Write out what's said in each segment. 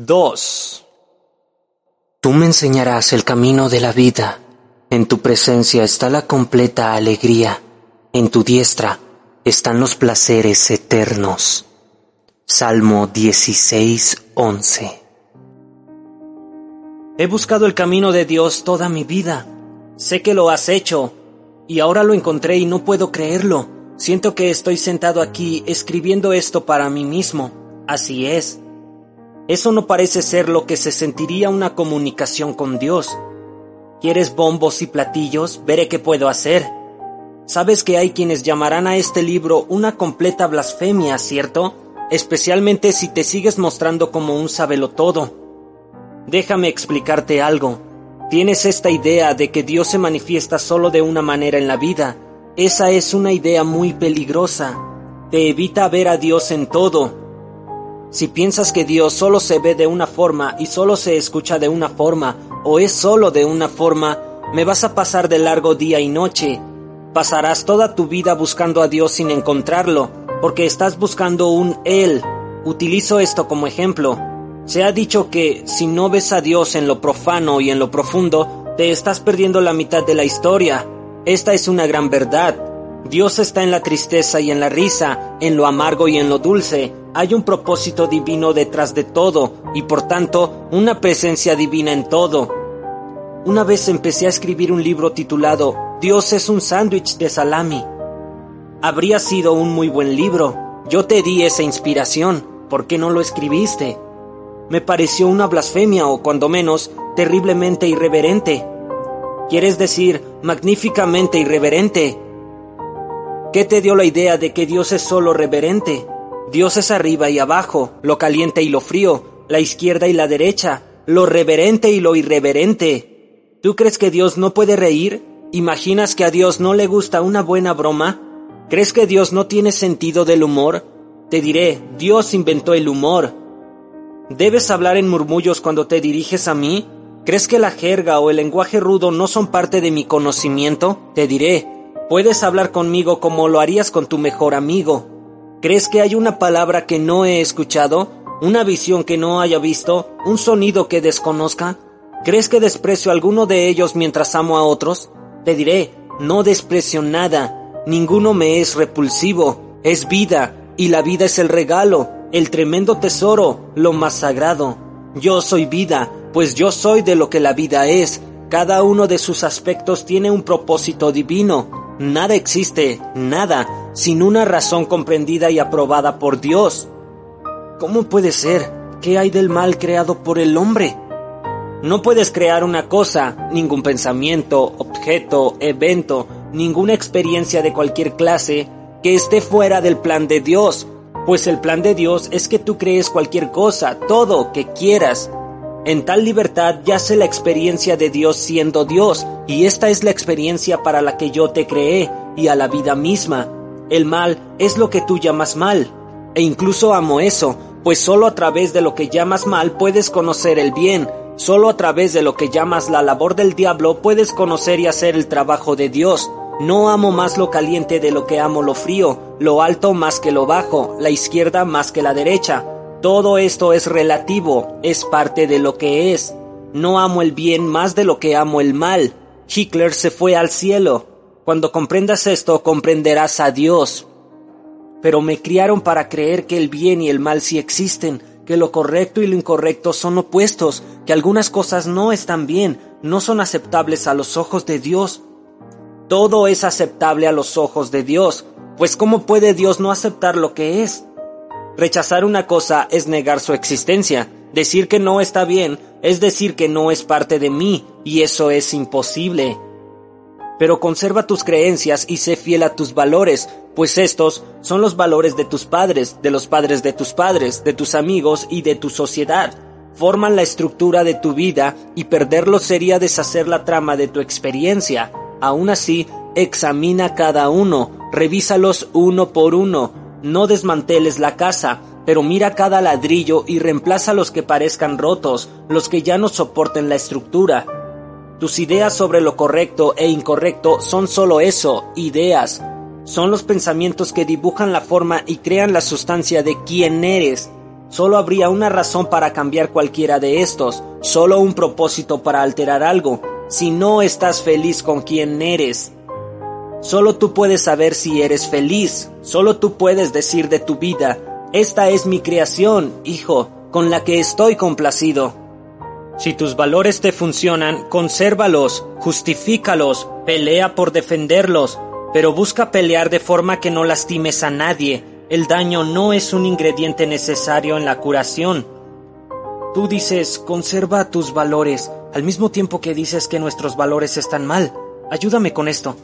2. Tú me enseñarás el camino de la vida. En tu presencia está la completa alegría. En tu diestra están los placeres eternos. Salmo 16:11. He buscado el camino de Dios toda mi vida. Sé que lo has hecho, y ahora lo encontré y no puedo creerlo. Siento que estoy sentado aquí escribiendo esto para mí mismo. Así es. Eso no parece ser lo que se sentiría una comunicación con Dios. ¿Quieres bombos y platillos? Veré qué puedo hacer. Sabes que hay quienes llamarán a este libro una completa blasfemia, ¿cierto? Especialmente si te sigues mostrando como un todo. Déjame explicarte algo. Tienes esta idea de que Dios se manifiesta solo de una manera en la vida. Esa es una idea muy peligrosa. Te evita ver a Dios en todo, si piensas que Dios solo se ve de una forma y solo se escucha de una forma, o es solo de una forma, me vas a pasar de largo día y noche. Pasarás toda tu vida buscando a Dios sin encontrarlo, porque estás buscando un Él. Utilizo esto como ejemplo. Se ha dicho que si no ves a Dios en lo profano y en lo profundo, te estás perdiendo la mitad de la historia. Esta es una gran verdad. Dios está en la tristeza y en la risa, en lo amargo y en lo dulce, hay un propósito divino detrás de todo y por tanto una presencia divina en todo. Una vez empecé a escribir un libro titulado Dios es un sándwich de salami. Habría sido un muy buen libro. Yo te di esa inspiración. ¿Por qué no lo escribiste? Me pareció una blasfemia o cuando menos terriblemente irreverente. ¿Quieres decir magníficamente irreverente? ¿Qué te dio la idea de que Dios es solo reverente? Dios es arriba y abajo, lo caliente y lo frío, la izquierda y la derecha, lo reverente y lo irreverente. ¿Tú crees que Dios no puede reír? ¿Imaginas que a Dios no le gusta una buena broma? ¿Crees que Dios no tiene sentido del humor? Te diré, Dios inventó el humor. ¿Debes hablar en murmullos cuando te diriges a mí? ¿Crees que la jerga o el lenguaje rudo no son parte de mi conocimiento? Te diré, puedes hablar conmigo como lo harías con tu mejor amigo. ¿Crees que hay una palabra que no he escuchado? ¿Una visión que no haya visto? ¿Un sonido que desconozca? ¿Crees que desprecio alguno de ellos mientras amo a otros? Te diré, no desprecio nada, ninguno me es repulsivo, es vida, y la vida es el regalo, el tremendo tesoro, lo más sagrado. Yo soy vida, pues yo soy de lo que la vida es, cada uno de sus aspectos tiene un propósito divino, Nada existe, nada, sin una razón comprendida y aprobada por Dios. ¿Cómo puede ser? ¿Qué hay del mal creado por el hombre? No puedes crear una cosa, ningún pensamiento, objeto, evento, ninguna experiencia de cualquier clase que esté fuera del plan de Dios, pues el plan de Dios es que tú crees cualquier cosa, todo que quieras, en tal libertad yace la experiencia de Dios siendo Dios, y esta es la experiencia para la que yo te creé, y a la vida misma. El mal es lo que tú llamas mal, e incluso amo eso, pues solo a través de lo que llamas mal puedes conocer el bien, solo a través de lo que llamas la labor del diablo puedes conocer y hacer el trabajo de Dios. No amo más lo caliente de lo que amo lo frío, lo alto más que lo bajo, la izquierda más que la derecha, todo esto es relativo, es parte de lo que es. No amo el bien más de lo que amo el mal. Hitler se fue al cielo. Cuando comprendas esto, comprenderás a Dios. Pero me criaron para creer que el bien y el mal sí existen, que lo correcto y lo incorrecto son opuestos, que algunas cosas no están bien, no son aceptables a los ojos de Dios. Todo es aceptable a los ojos de Dios, pues ¿cómo puede Dios no aceptar lo que es? Rechazar una cosa es negar su existencia. Decir que no está bien es decir que no es parte de mí, y eso es imposible. Pero conserva tus creencias y sé fiel a tus valores, pues estos son los valores de tus padres, de los padres de tus padres, de tus amigos y de tu sociedad. Forman la estructura de tu vida y perderlos sería deshacer la trama de tu experiencia. Aún así, examina cada uno, revísalos uno por uno, no desmanteles la casa, pero mira cada ladrillo y reemplaza los que parezcan rotos, los que ya no soporten la estructura. Tus ideas sobre lo correcto e incorrecto son solo eso, ideas. Son los pensamientos que dibujan la forma y crean la sustancia de quién eres. Solo habría una razón para cambiar cualquiera de estos, solo un propósito para alterar algo, si no estás feliz con quien eres. Solo tú puedes saber si eres feliz, solo tú puedes decir de tu vida, esta es mi creación, hijo, con la que estoy complacido. Si tus valores te funcionan, consérvalos, justifícalos, pelea por defenderlos, pero busca pelear de forma que no lastimes a nadie. El daño no es un ingrediente necesario en la curación. Tú dices, conserva tus valores, al mismo tiempo que dices que nuestros valores están mal. Ayúdame con esto.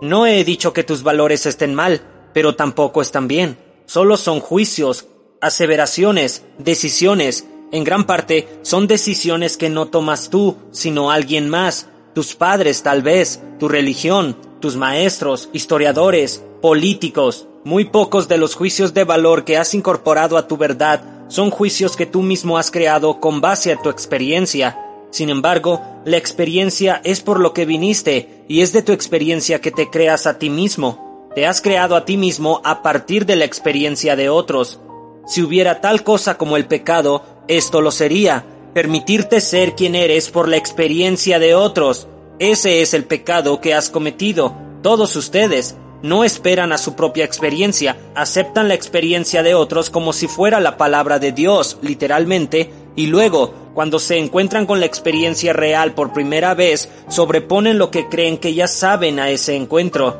No he dicho que tus valores estén mal, pero tampoco están bien. Solo son juicios, aseveraciones, decisiones. En gran parte son decisiones que no tomas tú, sino alguien más, tus padres tal vez, tu religión, tus maestros, historiadores, políticos. Muy pocos de los juicios de valor que has incorporado a tu verdad son juicios que tú mismo has creado con base a tu experiencia. Sin embargo, la experiencia es por lo que viniste y es de tu experiencia que te creas a ti mismo. Te has creado a ti mismo a partir de la experiencia de otros. Si hubiera tal cosa como el pecado, esto lo sería, permitirte ser quien eres por la experiencia de otros. Ese es el pecado que has cometido. Todos ustedes no esperan a su propia experiencia, aceptan la experiencia de otros como si fuera la palabra de Dios, literalmente, y luego, cuando se encuentran con la experiencia real por primera vez, sobreponen lo que creen que ya saben a ese encuentro.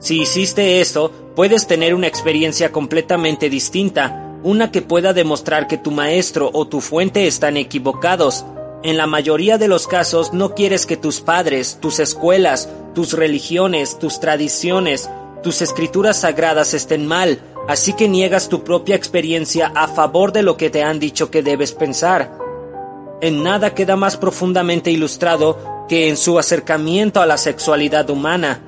Si hiciste eso, puedes tener una experiencia completamente distinta, una que pueda demostrar que tu maestro o tu fuente están equivocados, en la mayoría de los casos no quieres que tus padres, tus escuelas, tus religiones, tus tradiciones, tus escrituras sagradas estén mal, así que niegas tu propia experiencia a favor de lo que te han dicho que debes pensar. En nada queda más profundamente ilustrado que en su acercamiento a la sexualidad humana.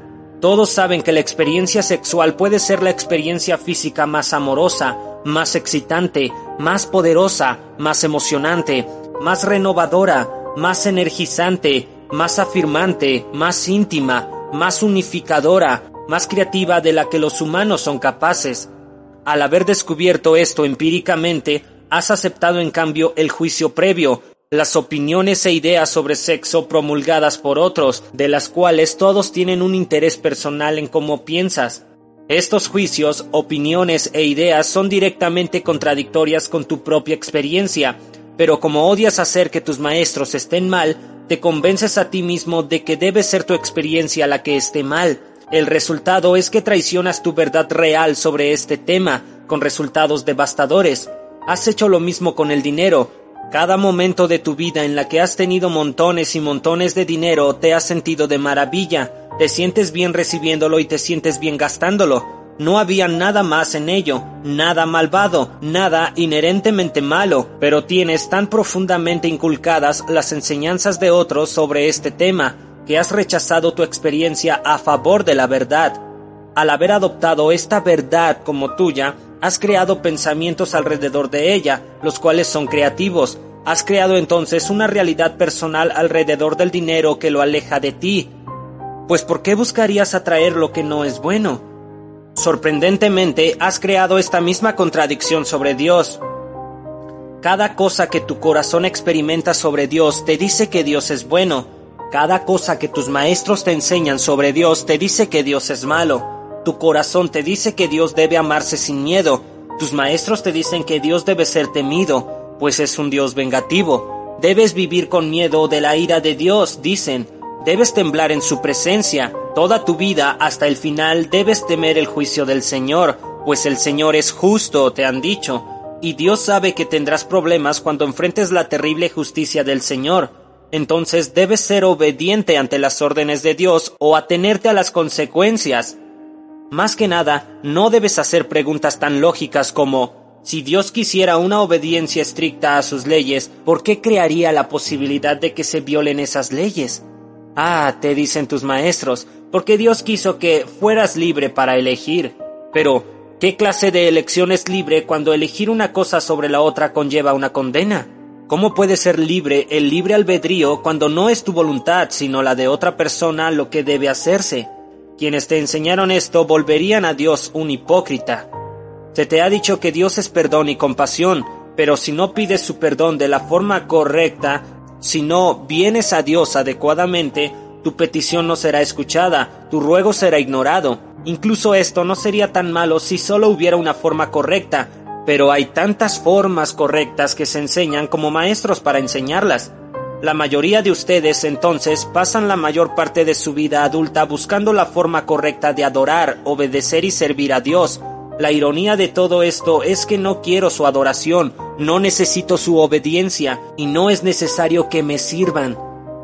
Todos saben que la experiencia sexual puede ser la experiencia física más amorosa, más excitante, más poderosa, más emocionante, más renovadora, más energizante, más afirmante, más íntima, más unificadora, más creativa de la que los humanos son capaces. Al haber descubierto esto empíricamente, has aceptado en cambio el juicio previo, las opiniones e ideas sobre sexo promulgadas por otros, de las cuales todos tienen un interés personal en cómo piensas. Estos juicios, opiniones e ideas son directamente contradictorias con tu propia experiencia, pero como odias hacer que tus maestros estén mal, te convences a ti mismo de que debe ser tu experiencia la que esté mal. El resultado es que traicionas tu verdad real sobre este tema, con resultados devastadores. Has hecho lo mismo con el dinero. Cada momento de tu vida en la que has tenido montones y montones de dinero te has sentido de maravilla. Te sientes bien recibiéndolo y te sientes bien gastándolo. No había nada más en ello, nada malvado, nada inherentemente malo, pero tienes tan profundamente inculcadas las enseñanzas de otros sobre este tema, que has rechazado tu experiencia a favor de la verdad. Al haber adoptado esta verdad como tuya, has creado pensamientos alrededor de ella, los cuales son creativos. Has creado entonces una realidad personal alrededor del dinero que lo aleja de ti. Pues ¿por qué buscarías atraer lo que no es bueno? Sorprendentemente, has creado esta misma contradicción sobre Dios. Cada cosa que tu corazón experimenta sobre Dios te dice que Dios es bueno. Cada cosa que tus maestros te enseñan sobre Dios te dice que Dios es malo. Tu corazón te dice que Dios debe amarse sin miedo. Tus maestros te dicen que Dios debe ser temido, pues es un Dios vengativo. Debes vivir con miedo de la ira de Dios, dicen. Debes temblar en su presencia. Toda tu vida hasta el final debes temer el juicio del Señor, pues el Señor es justo, te han dicho, y Dios sabe que tendrás problemas cuando enfrentes la terrible justicia del Señor. Entonces debes ser obediente ante las órdenes de Dios o atenerte a las consecuencias. Más que nada, no debes hacer preguntas tan lógicas como si Dios quisiera una obediencia estricta a sus leyes, ¿por qué crearía la posibilidad de que se violen esas leyes? Ah, te dicen tus maestros, porque Dios quiso que fueras libre para elegir. Pero, ¿qué clase de elección es libre cuando elegir una cosa sobre la otra conlleva una condena? ¿Cómo puede ser libre el libre albedrío cuando no es tu voluntad sino la de otra persona lo que debe hacerse? Quienes te enseñaron esto volverían a Dios un hipócrita. Se te ha dicho que Dios es perdón y compasión, pero si no pides su perdón de la forma correcta, si no vienes a Dios adecuadamente, tu petición no será escuchada, tu ruego será ignorado. Incluso esto no sería tan malo si solo hubiera una forma correcta, pero hay tantas formas correctas que se enseñan como maestros para enseñarlas. La mayoría de ustedes entonces pasan la mayor parte de su vida adulta buscando la forma correcta de adorar, obedecer y servir a Dios. La ironía de todo esto es que no quiero su adoración, no necesito su obediencia y no es necesario que me sirvan.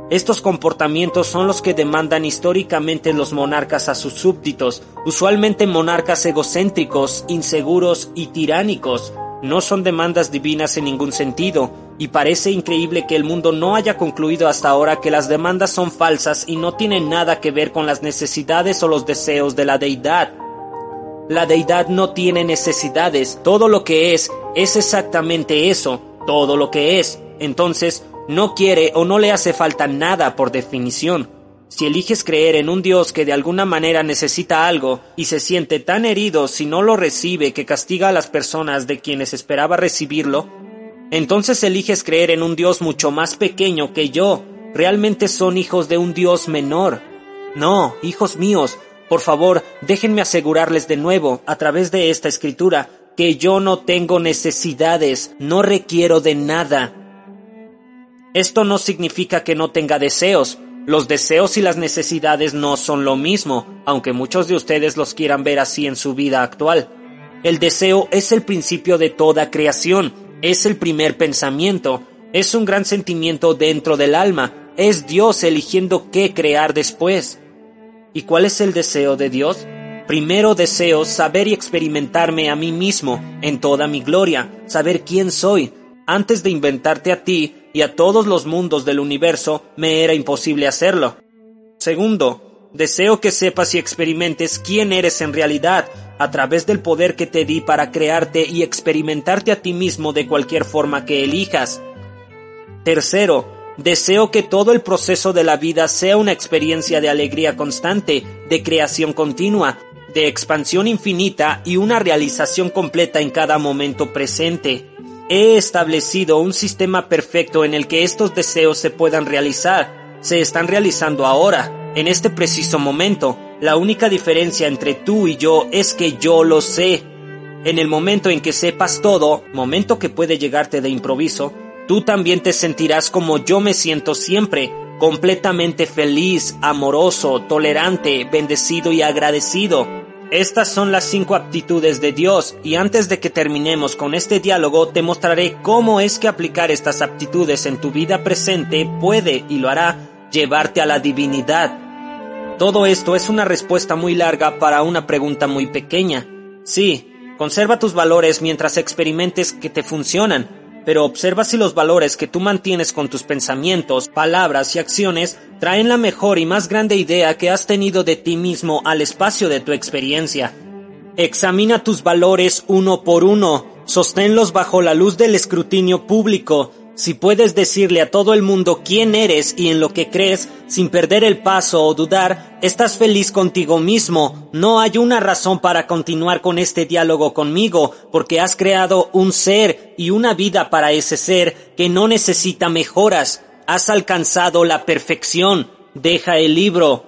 Estos comportamientos son los que demandan históricamente los monarcas a sus súbditos, usualmente monarcas egocéntricos, inseguros y tiránicos. No son demandas divinas en ningún sentido, y parece increíble que el mundo no haya concluido hasta ahora que las demandas son falsas y no tienen nada que ver con las necesidades o los deseos de la deidad. La deidad no tiene necesidades, todo lo que es es exactamente eso, todo lo que es. Entonces, no quiere o no le hace falta nada por definición. Si eliges creer en un Dios que de alguna manera necesita algo y se siente tan herido si no lo recibe que castiga a las personas de quienes esperaba recibirlo, entonces eliges creer en un Dios mucho más pequeño que yo. Realmente son hijos de un Dios menor. No, hijos míos, por favor, déjenme asegurarles de nuevo, a través de esta escritura, que yo no tengo necesidades, no requiero de nada. Esto no significa que no tenga deseos. Los deseos y las necesidades no son lo mismo, aunque muchos de ustedes los quieran ver así en su vida actual. El deseo es el principio de toda creación, es el primer pensamiento, es un gran sentimiento dentro del alma, es Dios eligiendo qué crear después. ¿Y cuál es el deseo de Dios? Primero deseo saber y experimentarme a mí mismo en toda mi gloria, saber quién soy. Antes de inventarte a ti y a todos los mundos del universo, me era imposible hacerlo. Segundo, deseo que sepas y experimentes quién eres en realidad, a través del poder que te di para crearte y experimentarte a ti mismo de cualquier forma que elijas. Tercero, deseo que todo el proceso de la vida sea una experiencia de alegría constante, de creación continua, de expansión infinita y una realización completa en cada momento presente. He establecido un sistema perfecto en el que estos deseos se puedan realizar. Se están realizando ahora, en este preciso momento, la única diferencia entre tú y yo es que yo lo sé. En el momento en que sepas todo, momento que puede llegarte de improviso, tú también te sentirás como yo me siento siempre, completamente feliz, amoroso, tolerante, bendecido y agradecido. Estas son las cinco aptitudes de Dios y antes de que terminemos con este diálogo te mostraré cómo es que aplicar estas aptitudes en tu vida presente puede y lo hará llevarte a la divinidad. Todo esto es una respuesta muy larga para una pregunta muy pequeña. Sí, conserva tus valores mientras experimentes que te funcionan, pero observa si los valores que tú mantienes con tus pensamientos, palabras y acciones traen la mejor y más grande idea que has tenido de ti mismo al espacio de tu experiencia. Examina tus valores uno por uno, sosténlos bajo la luz del escrutinio público, si puedes decirle a todo el mundo quién eres y en lo que crees, sin perder el paso o dudar, estás feliz contigo mismo. No hay una razón para continuar con este diálogo conmigo, porque has creado un ser y una vida para ese ser que no necesita mejoras. Has alcanzado la perfección. Deja el libro.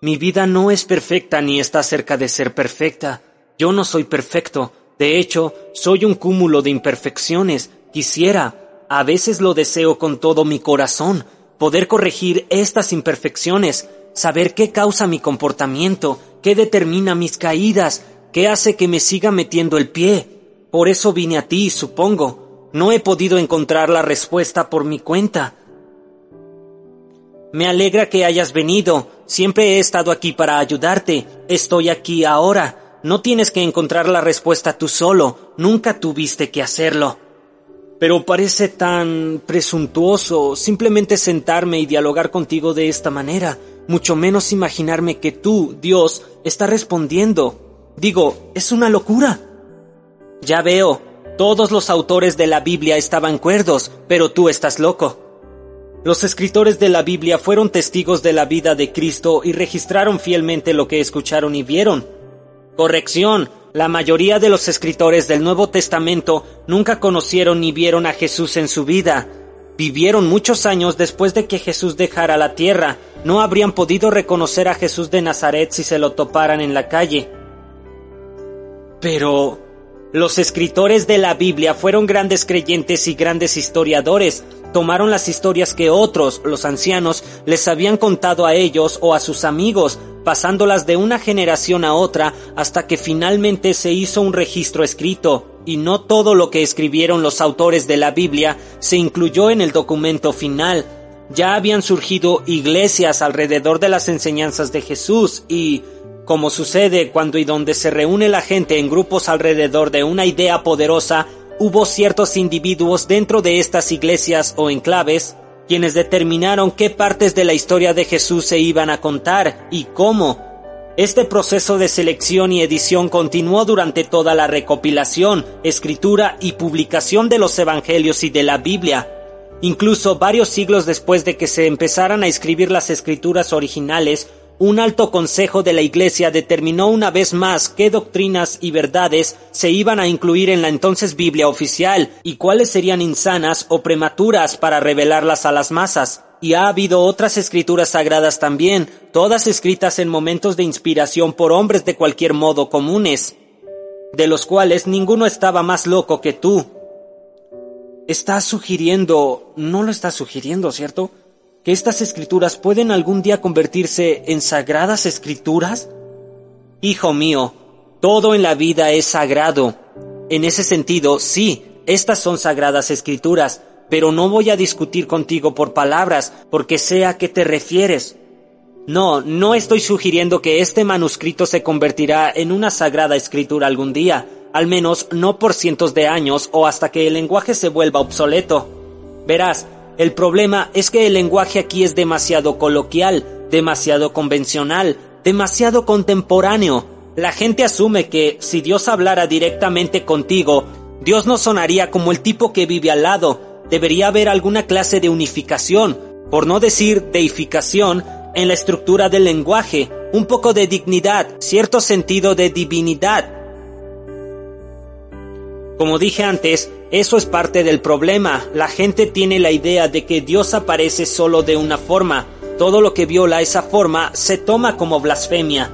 Mi vida no es perfecta ni está cerca de ser perfecta. Yo no soy perfecto. De hecho, soy un cúmulo de imperfecciones. Quisiera, a veces lo deseo con todo mi corazón, poder corregir estas imperfecciones, saber qué causa mi comportamiento, qué determina mis caídas, qué hace que me siga metiendo el pie. Por eso vine a ti, supongo. No he podido encontrar la respuesta por mi cuenta. Me alegra que hayas venido. Siempre he estado aquí para ayudarte. Estoy aquí ahora. No tienes que encontrar la respuesta tú solo. Nunca tuviste que hacerlo. Pero parece tan presuntuoso simplemente sentarme y dialogar contigo de esta manera, mucho menos imaginarme que tú, Dios, está respondiendo. Digo, es una locura. Ya veo, todos los autores de la Biblia estaban cuerdos, pero tú estás loco. Los escritores de la Biblia fueron testigos de la vida de Cristo y registraron fielmente lo que escucharon y vieron. Corrección, La mayoría de los escritores del Nuevo Testamento nunca conocieron ni vieron a Jesús en su vida. Vivieron muchos años después de que Jesús dejara la tierra. No habrían podido reconocer a Jesús de Nazaret si se lo toparan en la calle. Pero los escritores de la Biblia fueron grandes creyentes y grandes historiadores. Tomaron las historias que otros, los ancianos, les habían contado a ellos o a sus amigos, pasándolas de una generación a otra hasta que finalmente se hizo un registro escrito, y no todo lo que escribieron los autores de la Biblia se incluyó en el documento final. Ya habían surgido iglesias alrededor de las enseñanzas de Jesús y como sucede cuando y donde se reúne la gente en grupos alrededor de una idea poderosa, hubo ciertos individuos dentro de estas iglesias o enclaves quienes determinaron qué partes de la historia de Jesús se iban a contar y cómo. Este proceso de selección y edición continuó durante toda la recopilación, escritura y publicación de los Evangelios y de la Biblia. Incluso varios siglos después de que se empezaran a escribir las escrituras originales, un alto consejo de la Iglesia determinó una vez más qué doctrinas y verdades se iban a incluir en la entonces Biblia oficial y cuáles serían insanas o prematuras para revelarlas a las masas. Y ha habido otras escrituras sagradas también, todas escritas en momentos de inspiración por hombres de cualquier modo comunes, de los cuales ninguno estaba más loco que tú. Estás sugiriendo, no lo estás sugiriendo, ¿cierto? Que estas escrituras pueden algún día convertirse en sagradas escrituras? Hijo mío, todo en la vida es sagrado. En ese sentido, sí, estas son sagradas escrituras, pero no voy a discutir contigo por palabras, porque sé a qué te refieres. No, no estoy sugiriendo que este manuscrito se convertirá en una sagrada escritura algún día, al menos no por cientos de años o hasta que el lenguaje se vuelva obsoleto. Verás, el problema es que el lenguaje aquí es demasiado coloquial, demasiado convencional, demasiado contemporáneo. La gente asume que si Dios hablara directamente contigo, Dios no sonaría como el tipo que vive al lado. Debería haber alguna clase de unificación, por no decir deificación, en la estructura del lenguaje, un poco de dignidad, cierto sentido de divinidad. Como dije antes, eso es parte del problema. La gente tiene la idea de que Dios aparece solo de una forma. Todo lo que viola esa forma se toma como blasfemia.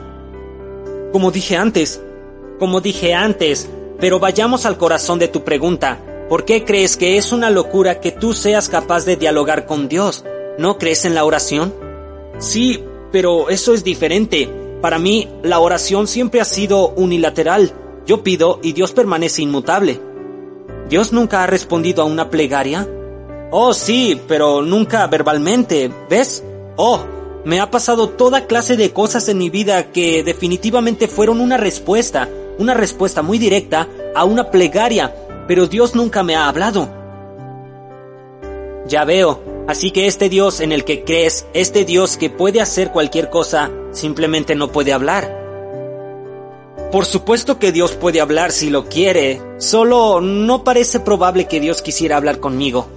Como dije antes, como dije antes, pero vayamos al corazón de tu pregunta. ¿Por qué crees que es una locura que tú seas capaz de dialogar con Dios? ¿No crees en la oración? Sí, pero eso es diferente. Para mí, la oración siempre ha sido unilateral. Yo pido y Dios permanece inmutable. ¿Dios nunca ha respondido a una plegaria? Oh, sí, pero nunca verbalmente, ¿ves? Oh, me ha pasado toda clase de cosas en mi vida que definitivamente fueron una respuesta, una respuesta muy directa a una plegaria, pero Dios nunca me ha hablado. Ya veo, así que este Dios en el que crees, este Dios que puede hacer cualquier cosa, simplemente no puede hablar. Por supuesto que Dios puede hablar si lo quiere, solo no parece probable que Dios quisiera hablar conmigo.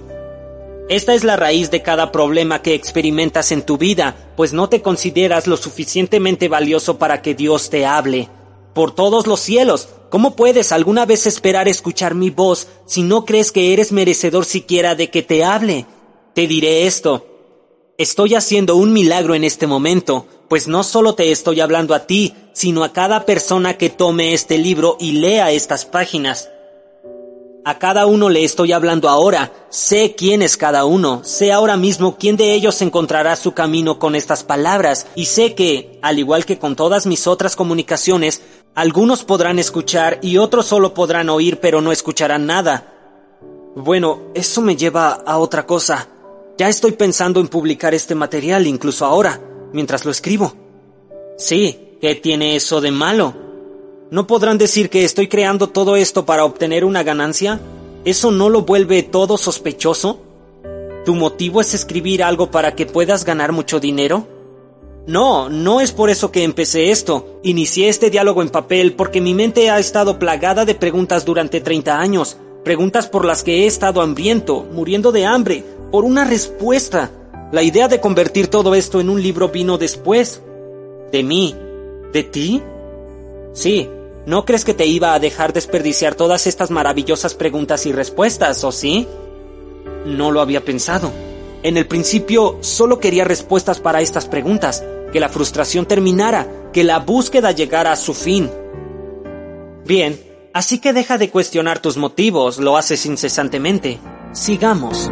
Esta es la raíz de cada problema que experimentas en tu vida, pues no te consideras lo suficientemente valioso para que Dios te hable. Por todos los cielos, ¿cómo puedes alguna vez esperar escuchar mi voz si no crees que eres merecedor siquiera de que te hable? Te diré esto. Estoy haciendo un milagro en este momento, pues no solo te estoy hablando a ti, sino a cada persona que tome este libro y lea estas páginas. A cada uno le estoy hablando ahora, sé quién es cada uno, sé ahora mismo quién de ellos encontrará su camino con estas palabras, y sé que, al igual que con todas mis otras comunicaciones, algunos podrán escuchar y otros solo podrán oír pero no escucharán nada. Bueno, eso me lleva a otra cosa. Ya estoy pensando en publicar este material incluso ahora mientras lo escribo. Sí, ¿qué tiene eso de malo? ¿No podrán decir que estoy creando todo esto para obtener una ganancia? ¿Eso no lo vuelve todo sospechoso? ¿Tu motivo es escribir algo para que puedas ganar mucho dinero? No, no es por eso que empecé esto. Inicié este diálogo en papel porque mi mente ha estado plagada de preguntas durante 30 años. Preguntas por las que he estado hambriento, muriendo de hambre, por una respuesta. La idea de convertir todo esto en un libro vino después. ¿De mí? ¿De ti? Sí, ¿No crees que te iba a dejar desperdiciar todas estas maravillosas preguntas y respuestas, o sí? No lo había pensado. En el principio solo quería respuestas para estas preguntas, que la frustración terminara, que la búsqueda llegara a su fin. Bien, así que deja de cuestionar tus motivos, lo haces incesantemente. Sigamos.